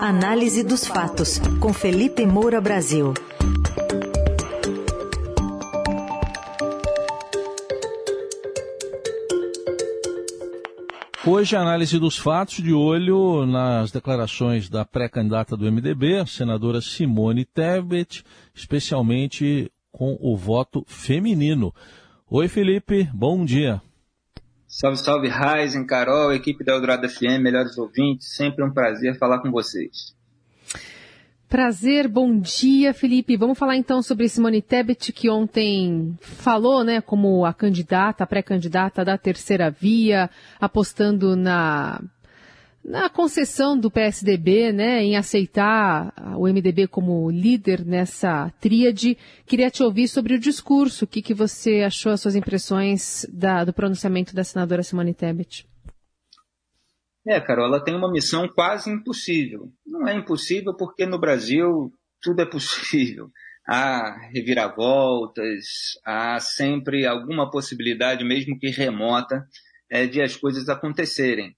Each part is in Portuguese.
Análise dos fatos, com Felipe Moura Brasil. Hoje a análise dos fatos de olho nas declarações da pré-candidata do MDB, senadora Simone Tebet, especialmente com o voto feminino. Oi, Felipe, bom dia. Salve, salve, Raizen, Carol, equipe da Eldorado FM, melhores ouvintes, sempre um prazer falar com vocês. Prazer, bom dia, Felipe. Vamos falar então sobre Simone Tebet, que ontem falou, né, como a candidata, a pré-candidata da terceira via, apostando na na concessão do PSDB, né, em aceitar o MDB como líder nessa tríade, queria te ouvir sobre o discurso. O que, que você achou, as suas impressões da, do pronunciamento da senadora Simone Tebet? É, Carol, ela tem uma missão quase impossível. Não é impossível porque no Brasil tudo é possível. Há reviravoltas, há sempre alguma possibilidade, mesmo que remota, é, de as coisas acontecerem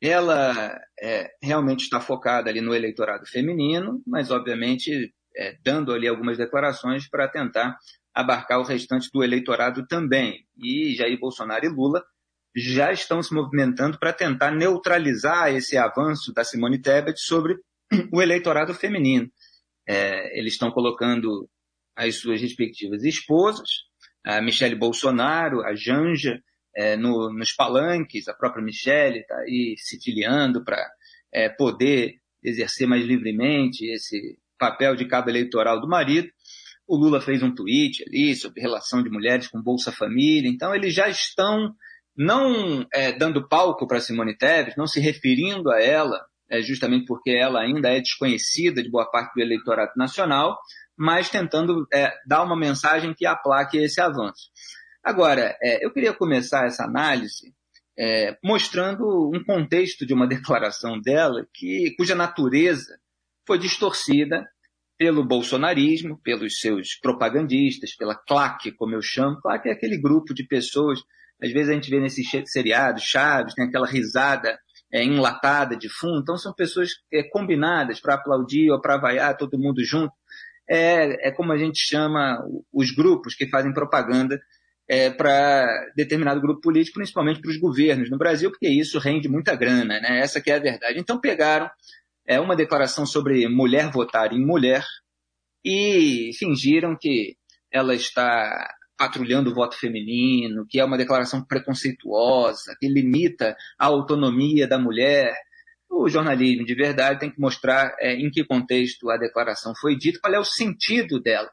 ela é, realmente está focada ali no eleitorado feminino, mas obviamente é, dando ali algumas declarações para tentar abarcar o restante do eleitorado também. E Jair Bolsonaro e Lula já estão se movimentando para tentar neutralizar esse avanço da Simone Tebet sobre o eleitorado feminino. É, eles estão colocando as suas respectivas esposas, a Michele Bolsonaro, a Janja, é, no, nos palanques, a própria Michelle está aí se filiando para é, poder exercer mais livremente esse papel de cabo eleitoral do marido. O Lula fez um tweet ali sobre relação de mulheres com Bolsa Família, então eles já estão não é, dando palco para Simone Tebet, não se referindo a ela, é, justamente porque ela ainda é desconhecida de boa parte do eleitorado nacional, mas tentando é, dar uma mensagem que aplaque esse avanço. Agora, é, eu queria começar essa análise é, mostrando um contexto de uma declaração dela que, cuja natureza foi distorcida pelo bolsonarismo, pelos seus propagandistas, pela claque, como eu chamo. Claque é aquele grupo de pessoas, às vezes a gente vê nesses seriados, Chaves, tem aquela risada é, enlatada de fundo, então são pessoas é, combinadas para aplaudir ou para vaiar todo mundo junto. É, é como a gente chama os grupos que fazem propaganda é, para determinado grupo político, principalmente para os governos no Brasil, porque isso rende muita grana, né? Essa que é a verdade. Então pegaram é, uma declaração sobre mulher votar em mulher e fingiram que ela está patrulhando o voto feminino, que é uma declaração preconceituosa, que limita a autonomia da mulher. O jornalismo de verdade tem que mostrar é, em que contexto a declaração foi dita, qual é o sentido dela.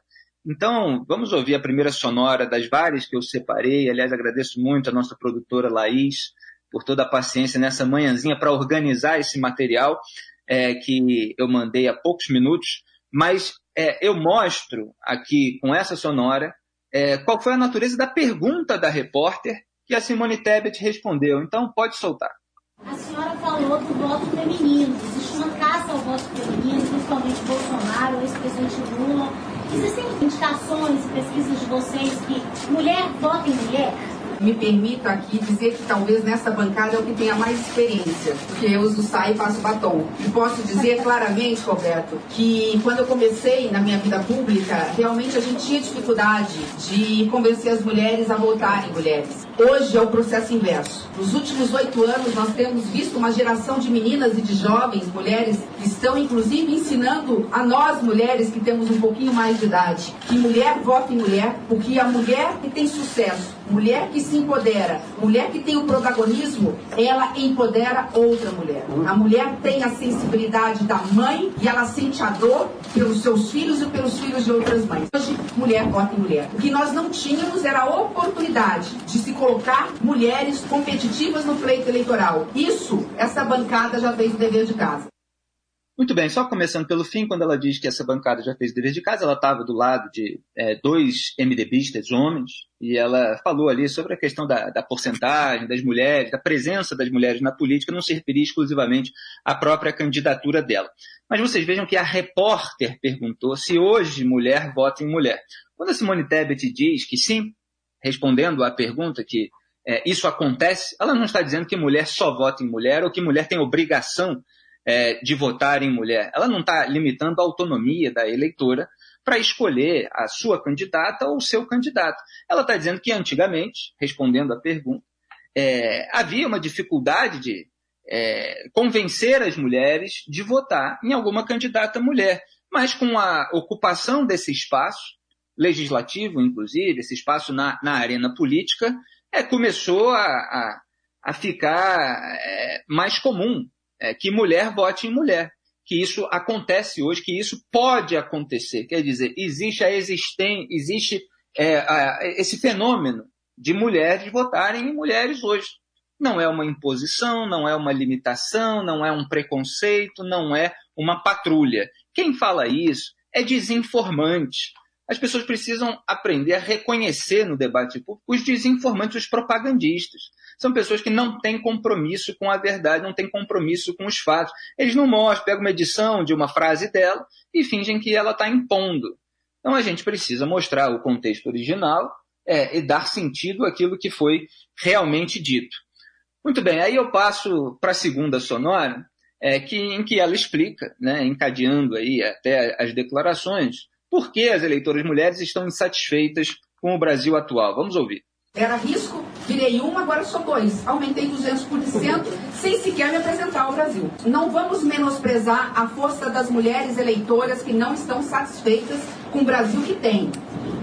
Então, vamos ouvir a primeira sonora das várias que eu separei. Aliás, agradeço muito a nossa produtora Laís por toda a paciência nessa manhãzinha para organizar esse material é, que eu mandei há poucos minutos. Mas é, eu mostro aqui com essa sonora é, qual foi a natureza da pergunta da repórter que a Simone Tebet respondeu. Então, pode soltar. A senhora falou do voto feminino. Existe uma caça ao voto feminino, principalmente Bolsonaro, ex-presidente Lula Existem indicações e pesquisas de vocês que mulher vota em mulher? Me permito aqui dizer que talvez nessa bancada é o que tenha mais experiência, porque eu uso saia e faço batom. E posso dizer claramente, Roberto, que quando eu comecei na minha vida pública, realmente a gente tinha dificuldade de convencer as mulheres a votarem mulheres. Hoje é o processo inverso. Nos últimos oito anos, nós temos visto uma geração de meninas e de jovens, mulheres, que estão inclusive ensinando a nós, mulheres que temos um pouquinho mais de idade, que mulher vota em mulher, porque a mulher que tem sucesso, mulher que se empodera, mulher que tem o protagonismo, ela empodera outra mulher. A mulher tem a sensibilidade da mãe e ela sente a dor pelos seus filhos e pelos filhos de outras mães. Hoje, mulher vota em mulher. O que nós não tínhamos era a oportunidade de se colocar mulheres competitivas no pleito eleitoral. Isso, essa bancada já fez o dever de casa. Muito bem, só começando pelo fim, quando ela diz que essa bancada já fez dever de casa, ela estava do lado de é, dois MDBistas homens, e ela falou ali sobre a questão da, da porcentagem das mulheres, da presença das mulheres na política, não se referia exclusivamente à própria candidatura dela. Mas vocês vejam que a repórter perguntou se hoje mulher vota em mulher. Quando a Simone Tebet diz que sim, respondendo à pergunta que é, isso acontece, ela não está dizendo que mulher só vota em mulher ou que mulher tem obrigação é, de votar em mulher. Ela não está limitando a autonomia da eleitora para escolher a sua candidata ou o seu candidato. Ela está dizendo que antigamente, respondendo à pergunta, é, havia uma dificuldade de é, convencer as mulheres de votar em alguma candidata mulher. Mas com a ocupação desse espaço, legislativo, inclusive, esse espaço na, na arena política, é, começou a, a, a ficar é, mais comum é, que mulher vote em mulher. Que isso acontece hoje, que isso pode acontecer. Quer dizer, existe a existência, existe é, a, esse fenômeno de mulheres votarem em mulheres hoje. Não é uma imposição, não é uma limitação, não é um preconceito, não é uma patrulha. Quem fala isso é desinformante. As pessoas precisam aprender a reconhecer no debate público os desinformantes, os propagandistas. São pessoas que não têm compromisso com a verdade, não têm compromisso com os fatos. Eles não mostram, pegam uma edição de uma frase dela e fingem que ela está impondo. Então a gente precisa mostrar o contexto original é, e dar sentido àquilo que foi realmente dito. Muito bem, aí eu passo para a segunda sonora, é, que, em que ela explica, né, encadeando aí até as declarações, por que as eleitoras mulheres estão insatisfeitas com o Brasil atual. Vamos ouvir. Era risco, virei um, agora sou dois. Aumentei 200% sem sequer me apresentar ao Brasil. Não vamos menosprezar a força das mulheres eleitoras que não estão satisfeitas com o Brasil que tem.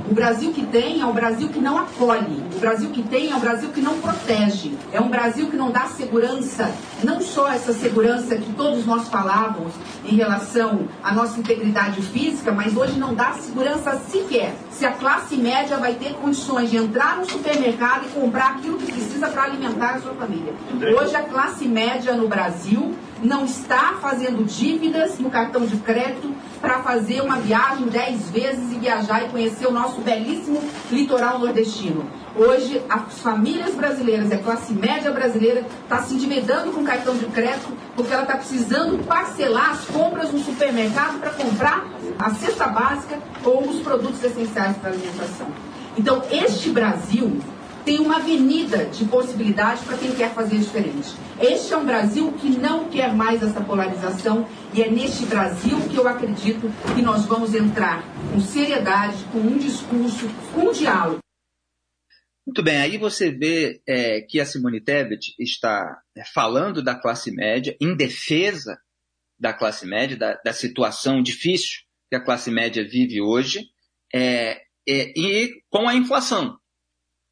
O Brasil que tem é um Brasil que não acolhe. O Brasil que tem é um Brasil que não protege. É um Brasil que não dá segurança, não só essa segurança que todos nós falávamos em relação à nossa integridade física, mas hoje não dá segurança sequer se a classe média vai ter condições de entrar no supermercado e comprar aquilo que precisa para alimentar a sua família. Hoje a classe média no Brasil não está fazendo dívidas no cartão de crédito para fazer uma viagem dez vezes e viajar e conhecer o nosso belíssimo litoral nordestino. Hoje, as famílias brasileiras, a classe média brasileira, está se endividando com cartão de crédito porque ela está precisando parcelar as compras no supermercado para comprar a cesta básica ou os produtos essenciais para a alimentação. Então, este Brasil tem uma avenida de possibilidades para quem quer fazer diferente. Este é um Brasil que não quer mais essa polarização e é neste Brasil que eu acredito que nós vamos entrar com seriedade, com um discurso, com um diálogo. Muito bem, aí você vê é, que a Simone Tebet está é, falando da classe média, em defesa da classe média, da, da situação difícil que a classe média vive hoje, é, é e com a inflação.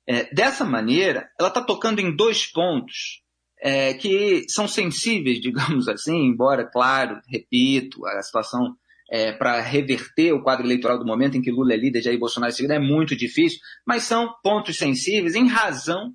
É, dessa maneira, ela está tocando em dois pontos é, que são sensíveis, digamos assim, embora, claro, repito, a situação é, para reverter o quadro eleitoral do momento em que Lula é líder, Jair Bolsonaro é segundo, é muito difícil, mas são pontos sensíveis em razão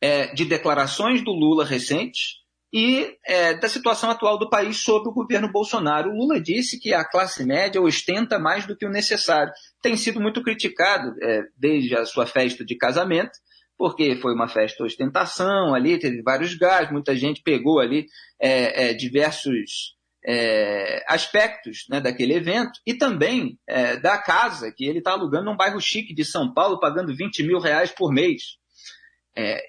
é, de declarações do Lula recentes e é, da situação atual do país sob o governo Bolsonaro. O Lula disse que a classe média ostenta mais do que o necessário. Tem sido muito criticado é, desde a sua festa de casamento, porque foi uma festa ostentação ali, teve vários gastos, muita gente pegou ali é, é diversos é, aspectos né, daquele evento e também é, da casa que ele está alugando num bairro chique de São Paulo, pagando 20 mil reais por mês.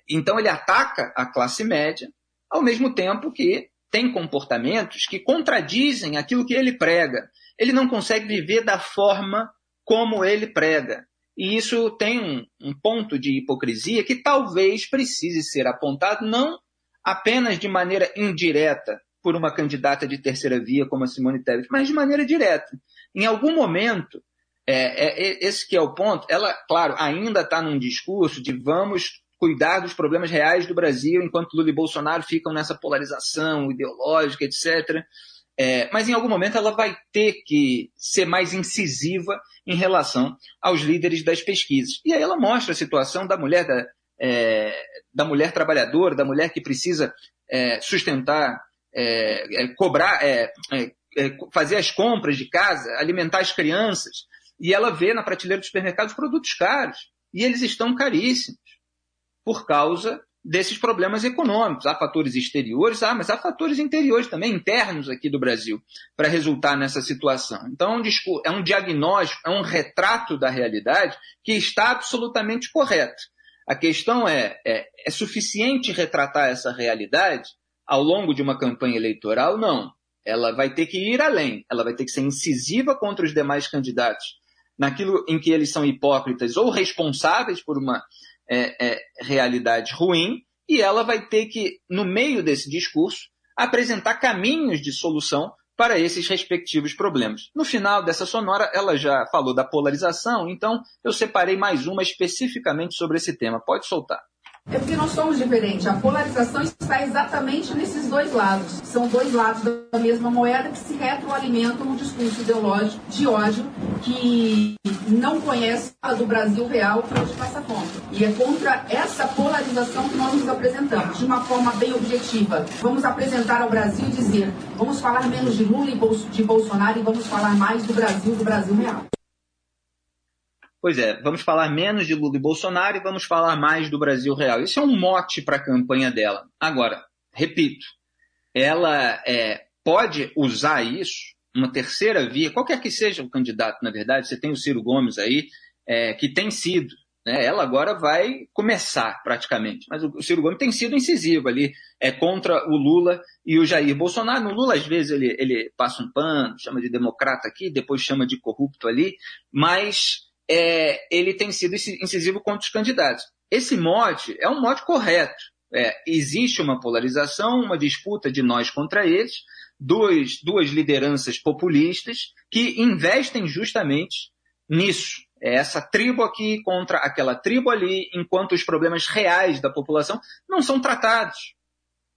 então ele ataca a classe média, ao mesmo tempo que tem comportamentos que contradizem aquilo que ele prega. Ele não consegue viver da forma como ele prega. E isso tem um, um ponto de hipocrisia que talvez precise ser apontado não apenas de maneira indireta por uma candidata de terceira via como a Simone Tebet, mas de maneira direta. Em algum momento, é, é, é esse que é o ponto, ela, claro, ainda está num discurso de vamos cuidar dos problemas reais do Brasil, enquanto Lula e Bolsonaro ficam nessa polarização ideológica, etc. É, mas em algum momento ela vai ter que ser mais incisiva em relação aos líderes das pesquisas. E aí ela mostra a situação da mulher, da, é, da mulher trabalhadora, da mulher que precisa é, sustentar, é, é, cobrar, é, fazer as compras de casa, alimentar as crianças. E ela vê na prateleira dos supermercados produtos caros. E eles estão caríssimos por causa desses problemas econômicos. Há fatores exteriores, ah, mas há fatores interiores também, internos aqui do Brasil, para resultar nessa situação. Então, é um diagnóstico, é um retrato da realidade que está absolutamente correto. A questão é, é, é suficiente retratar essa realidade ao longo de uma campanha eleitoral? Não. ela vai ter que ir além, ela vai ter que ser incisiva contra os demais candidatos, naquilo em que eles são hipócritas ou responsáveis por uma é, é, realidade ruim, e ela vai ter que, no meio desse discurso, apresentar caminhos de solução para esses respectivos problemas. No final dessa sonora, ela já falou da polarização, então eu separei mais uma especificamente sobre esse tema. Pode soltar. É porque nós somos diferentes. A polarização está exatamente nesses dois lados. São dois lados da mesma moeda que se retroalimentam no discurso ideológico de ódio que não conhece a do Brasil real que hoje passa contra. E é contra essa polarização que nós nos apresentamos, de uma forma bem objetiva. Vamos apresentar ao Brasil e dizer, vamos falar menos de Lula e de Bolsonaro e vamos falar mais do Brasil, do Brasil real. Pois é, vamos falar menos de Lula e Bolsonaro e vamos falar mais do Brasil real. Isso é um mote para a campanha dela. Agora, repito, ela é, pode usar isso, uma terceira via, qualquer que seja o candidato, na verdade, você tem o Ciro Gomes aí, é, que tem sido, né, ela agora vai começar praticamente, mas o Ciro Gomes tem sido incisivo ali, é contra o Lula e o Jair Bolsonaro. No Lula, às vezes, ele, ele passa um pano, chama de democrata aqui, depois chama de corrupto ali, mas é, ele tem sido incisivo contra os candidatos. Esse mote é um mote correto. É, existe uma polarização, uma disputa de nós contra eles, duas, duas lideranças populistas que investem justamente nisso. É essa tribo aqui contra aquela tribo ali, enquanto os problemas reais da população não são tratados,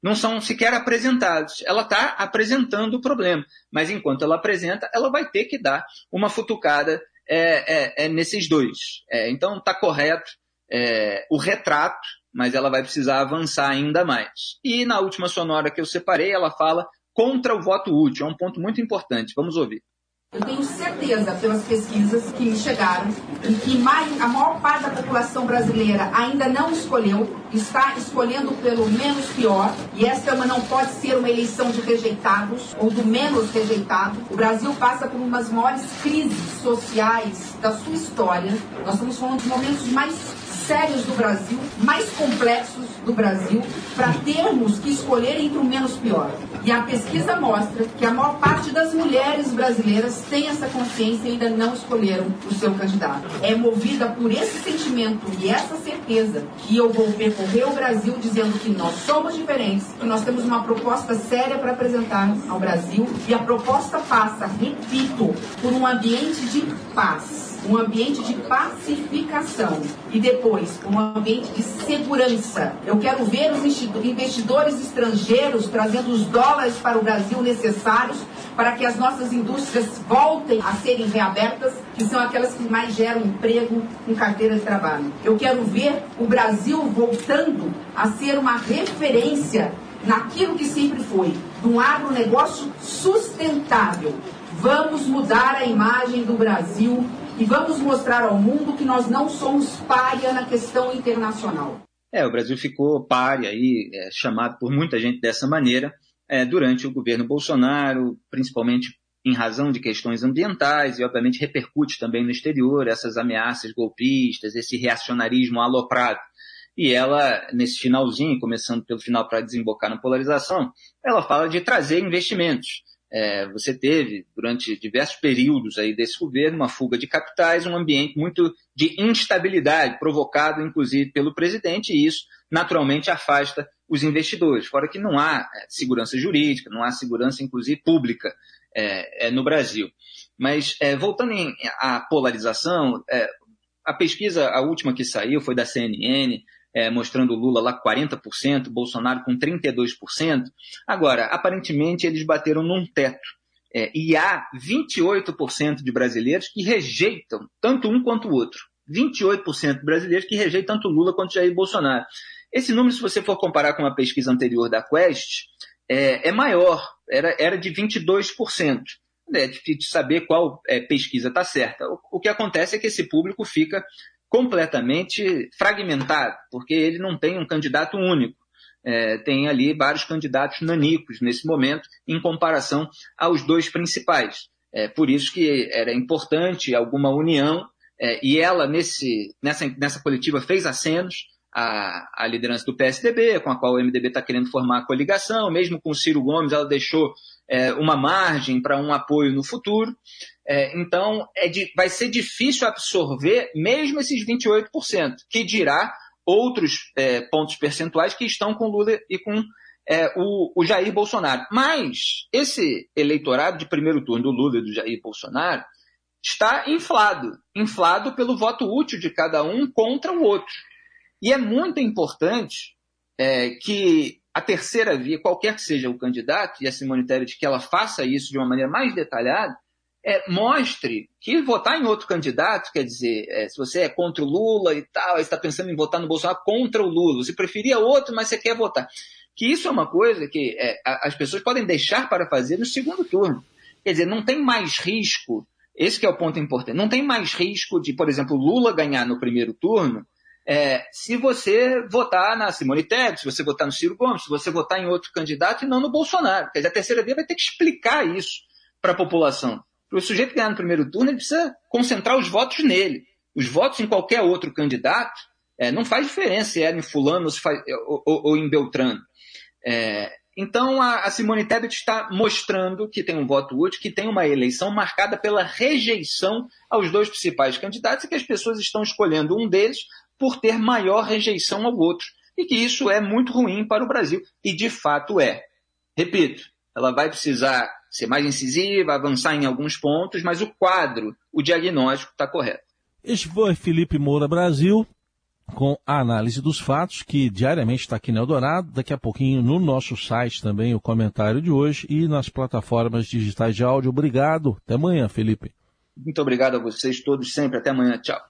não são sequer apresentados. Ela está apresentando o problema, mas enquanto ela apresenta, ela vai ter que dar uma futucada é, é, é nesses dois. É, então está correto é, o retrato, mas ela vai precisar avançar ainda mais. E na última sonora que eu separei, ela fala contra o voto útil. É um ponto muito importante. Vamos ouvir. Eu tenho certeza, pelas pesquisas que me chegaram, e que a maior parte da população brasileira ainda não escolheu, está escolhendo pelo menos pior, e essa uma não pode ser uma eleição de rejeitados ou do menos rejeitado. O Brasil passa por umas maiores crises sociais da sua história. Nós estamos falando de momentos mais sérios do Brasil, mais complexos do Brasil, para termos que escolher entre o menos pior. E a pesquisa mostra que a maior parte das mulheres brasileiras tem essa consciência e ainda não escolheram o seu candidato. É movida por esse sentimento e essa certeza que eu vou percorrer o Brasil dizendo que nós somos diferentes, que nós temos uma proposta séria para apresentar ao Brasil e a proposta passa, repito, por um ambiente de paz um ambiente de pacificação e depois um ambiente de segurança. Eu quero ver os investidores estrangeiros trazendo os dólares para o Brasil necessários para que as nossas indústrias voltem a serem reabertas, que são aquelas que mais geram emprego em carteira de trabalho. Eu quero ver o Brasil voltando a ser uma referência naquilo que sempre foi, de um agronegócio sustentável. Vamos mudar a imagem do Brasil e vamos mostrar ao mundo que nós não somos párea na questão internacional. É, o Brasil ficou párea aí, é, chamado por muita gente dessa maneira, é, durante o governo Bolsonaro, principalmente em razão de questões ambientais e, obviamente, repercute também no exterior essas ameaças golpistas, esse reacionarismo aloprado. E ela, nesse finalzinho, começando pelo final para desembocar na polarização, ela fala de trazer investimentos. É, você teve, durante diversos períodos aí desse governo, uma fuga de capitais, um ambiente muito de instabilidade, provocado inclusive pelo presidente, e isso naturalmente afasta os investidores. Fora que não há é, segurança jurídica, não há segurança, inclusive, pública é, é, no Brasil. Mas, é, voltando em, à polarização, é, a pesquisa, a última que saiu, foi da CNN, é, mostrando o Lula lá 40%, Bolsonaro com 32%. Agora, aparentemente, eles bateram num teto. É, e há 28% de brasileiros que rejeitam tanto um quanto o outro. 28% de brasileiros que rejeitam tanto Lula quanto Jair Bolsonaro. Esse número, se você for comparar com a pesquisa anterior da Quest, é, é maior, era, era de 22%. É difícil saber qual é, pesquisa está certa. O, o que acontece é que esse público fica completamente fragmentado, porque ele não tem um candidato único. É, tem ali vários candidatos nanicos nesse momento, em comparação aos dois principais. É, por isso que era importante alguma união, é, e ela, nesse, nessa, nessa coletiva, fez acenos a, a liderança do PSDB, com a qual o MDB está querendo formar a coligação, mesmo com o Ciro Gomes, ela deixou é, uma margem para um apoio no futuro. É, então, é de, vai ser difícil absorver mesmo esses 28%, que dirá outros é, pontos percentuais que estão com Lula e com é, o, o, Jair Bolsonaro. Mas esse eleitorado de primeiro turno do Lula e do Jair Bolsonaro está inflado inflado pelo voto útil de cada um contra o outro. E é muito importante é, que a terceira via, qualquer que seja o candidato, e a Simone Tebet, que ela faça isso de uma maneira mais detalhada, é, mostre que votar em outro candidato, quer dizer, é, se você é contra o Lula e tal, está pensando em votar no Bolsonaro contra o Lula, você preferia outro, mas você quer votar. Que isso é uma coisa que é, as pessoas podem deixar para fazer no segundo turno. Quer dizer, não tem mais risco, esse é o ponto importante, não tem mais risco de, por exemplo, Lula ganhar no primeiro turno é, se você votar na Simone Tebet, se você votar no Ciro Gomes, se você votar em outro candidato e não no Bolsonaro. Quer dizer, a terceira via vai ter que explicar isso para a população. Para o sujeito ganhar no primeiro turno, ele precisa concentrar os votos nele. Os votos em qualquer outro candidato é, não faz diferença se é em fulano faz, ou, ou, ou, em Beltrano. É, então, a, a Simone Tebet está mostrando que tem um voto útil, que tem uma eleição marcada pela rejeição aos dois principais candidatos e que as pessoas estão escolhendo um deles por ter maior rejeição ao outro. E que isso é muito ruim para o Brasil. E de fato é. Repito, ela vai precisar ser mais incisiva, avançar em alguns pontos, mas o quadro, o diagnóstico está correto. Este foi Felipe Moura Brasil, com a análise dos fatos, que diariamente está aqui no Eldorado, daqui a pouquinho no nosso site também o comentário de hoje e nas plataformas digitais de áudio. Obrigado. Até amanhã, Felipe. Muito obrigado a vocês todos sempre. Até amanhã. Tchau.